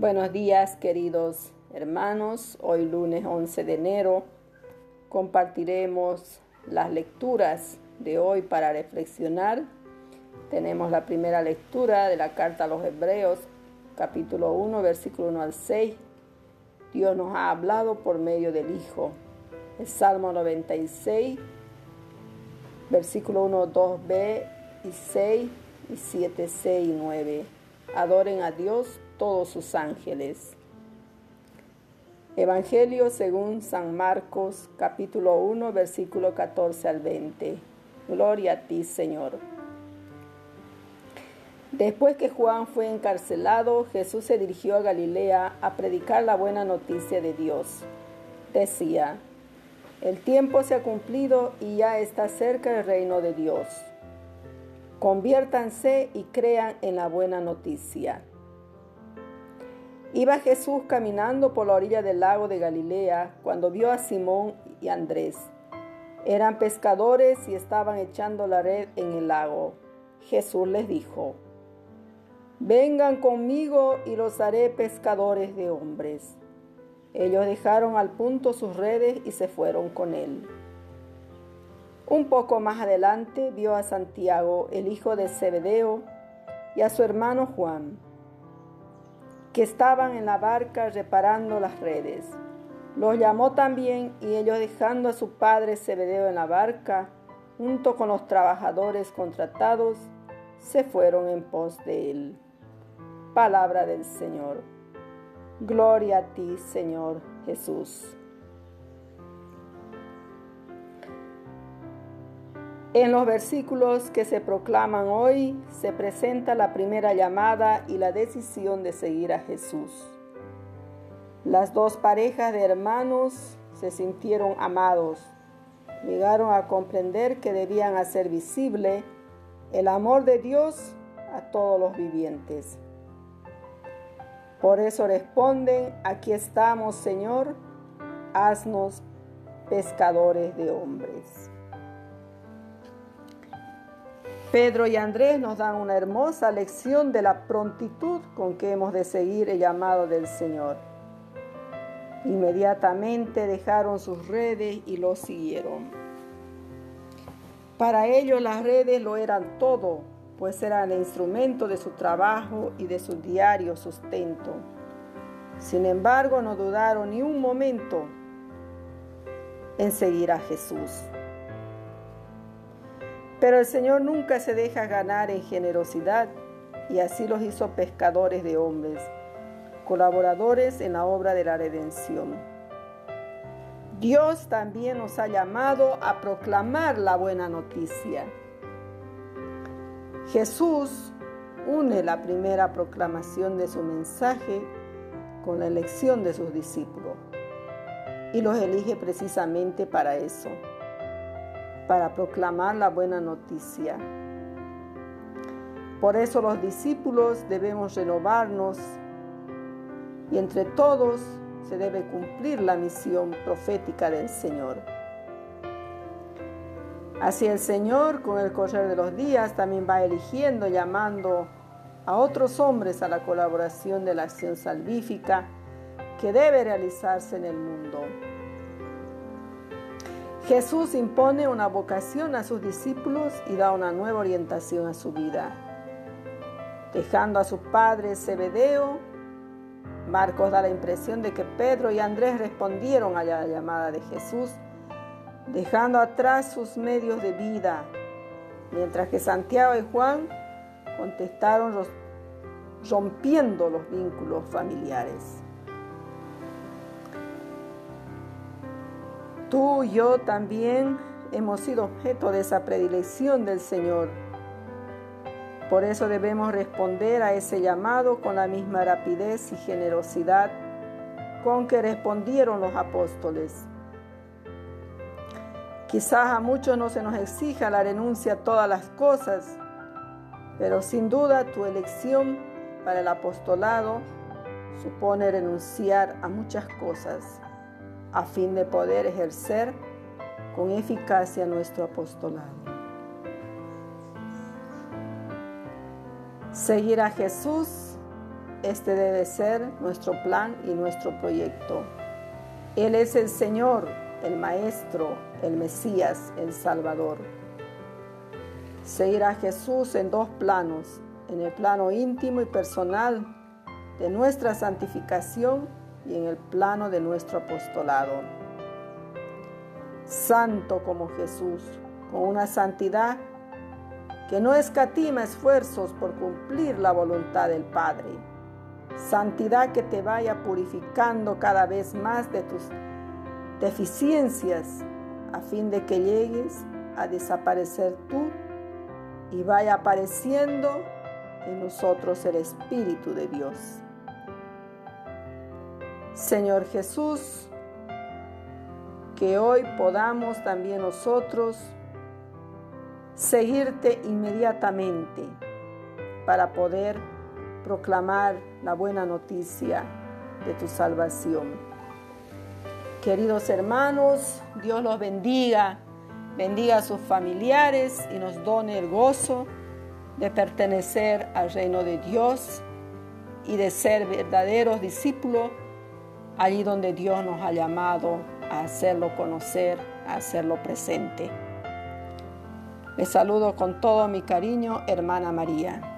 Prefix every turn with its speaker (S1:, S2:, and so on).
S1: Buenos días queridos hermanos, hoy lunes 11 de enero compartiremos las lecturas de hoy para reflexionar. Tenemos la primera lectura de la carta a los Hebreos, capítulo 1, versículo 1 al 6. Dios nos ha hablado por medio del Hijo. El Salmo 96, versículo 1, 2b y 6 y 7, 6 y 9. Adoren a Dios todos sus ángeles. Evangelio según San Marcos capítulo 1 versículo 14 al 20. Gloria a ti Señor. Después que Juan fue encarcelado, Jesús se dirigió a Galilea a predicar la buena noticia de Dios. Decía, el tiempo se ha cumplido y ya está cerca el reino de Dios. Conviértanse y crean en la buena noticia. Iba Jesús caminando por la orilla del lago de Galilea cuando vio a Simón y Andrés. Eran pescadores y estaban echando la red en el lago. Jesús les dijo, Vengan conmigo y los haré pescadores de hombres. Ellos dejaron al punto sus redes y se fueron con él. Un poco más adelante vio a Santiago, el hijo de Zebedeo, y a su hermano Juan que estaban en la barca reparando las redes. Los llamó también y ellos dejando a su padre Zebedeo en la barca, junto con los trabajadores contratados, se fueron en pos de él. Palabra del Señor. Gloria a ti, Señor Jesús. En los versículos que se proclaman hoy se presenta la primera llamada y la decisión de seguir a Jesús. Las dos parejas de hermanos se sintieron amados, llegaron a comprender que debían hacer visible el amor de Dios a todos los vivientes. Por eso responden, aquí estamos Señor, haznos pescadores de hombres. Pedro y Andrés nos dan una hermosa lección de la prontitud con que hemos de seguir el llamado del Señor. Inmediatamente dejaron sus redes y lo siguieron. Para ellos las redes lo eran todo, pues eran el instrumento de su trabajo y de su diario sustento. Sin embargo, no dudaron ni un momento en seguir a Jesús. Pero el Señor nunca se deja ganar en generosidad y así los hizo pescadores de hombres, colaboradores en la obra de la redención. Dios también nos ha llamado a proclamar la buena noticia. Jesús une la primera proclamación de su mensaje con la elección de sus discípulos y los elige precisamente para eso para proclamar la buena noticia. Por eso los discípulos debemos renovarnos y entre todos se debe cumplir la misión profética del Señor. Así el Señor, con el correr de los días, también va eligiendo, llamando a otros hombres a la colaboración de la acción salvífica que debe realizarse en el mundo. Jesús impone una vocación a sus discípulos y da una nueva orientación a su vida. Dejando a su padre Zebedeo, Marcos da la impresión de que Pedro y Andrés respondieron a la llamada de Jesús, dejando atrás sus medios de vida, mientras que Santiago y Juan contestaron rompiendo los vínculos familiares. Tú y yo también hemos sido objeto de esa predilección del Señor. Por eso debemos responder a ese llamado con la misma rapidez y generosidad con que respondieron los apóstoles. Quizás a muchos no se nos exija la renuncia a todas las cosas, pero sin duda tu elección para el apostolado supone renunciar a muchas cosas a fin de poder ejercer con eficacia nuestro apostolado. Seguir a Jesús este debe ser nuestro plan y nuestro proyecto. Él es el Señor, el Maestro, el Mesías, el Salvador. Seguir a Jesús en dos planos, en el plano íntimo y personal de nuestra santificación y en el plano de nuestro apostolado. Santo como Jesús, con una santidad que no escatima esfuerzos por cumplir la voluntad del Padre. Santidad que te vaya purificando cada vez más de tus deficiencias a fin de que llegues a desaparecer tú y vaya apareciendo en nosotros el Espíritu de Dios. Señor Jesús, que hoy podamos también nosotros seguirte inmediatamente para poder proclamar la buena noticia de tu salvación. Queridos hermanos, Dios los bendiga, bendiga a sus familiares y nos done el gozo de pertenecer al reino de Dios y de ser verdaderos discípulos allí donde Dios nos ha llamado a hacerlo conocer, a hacerlo presente. Les saludo con todo mi cariño, hermana María.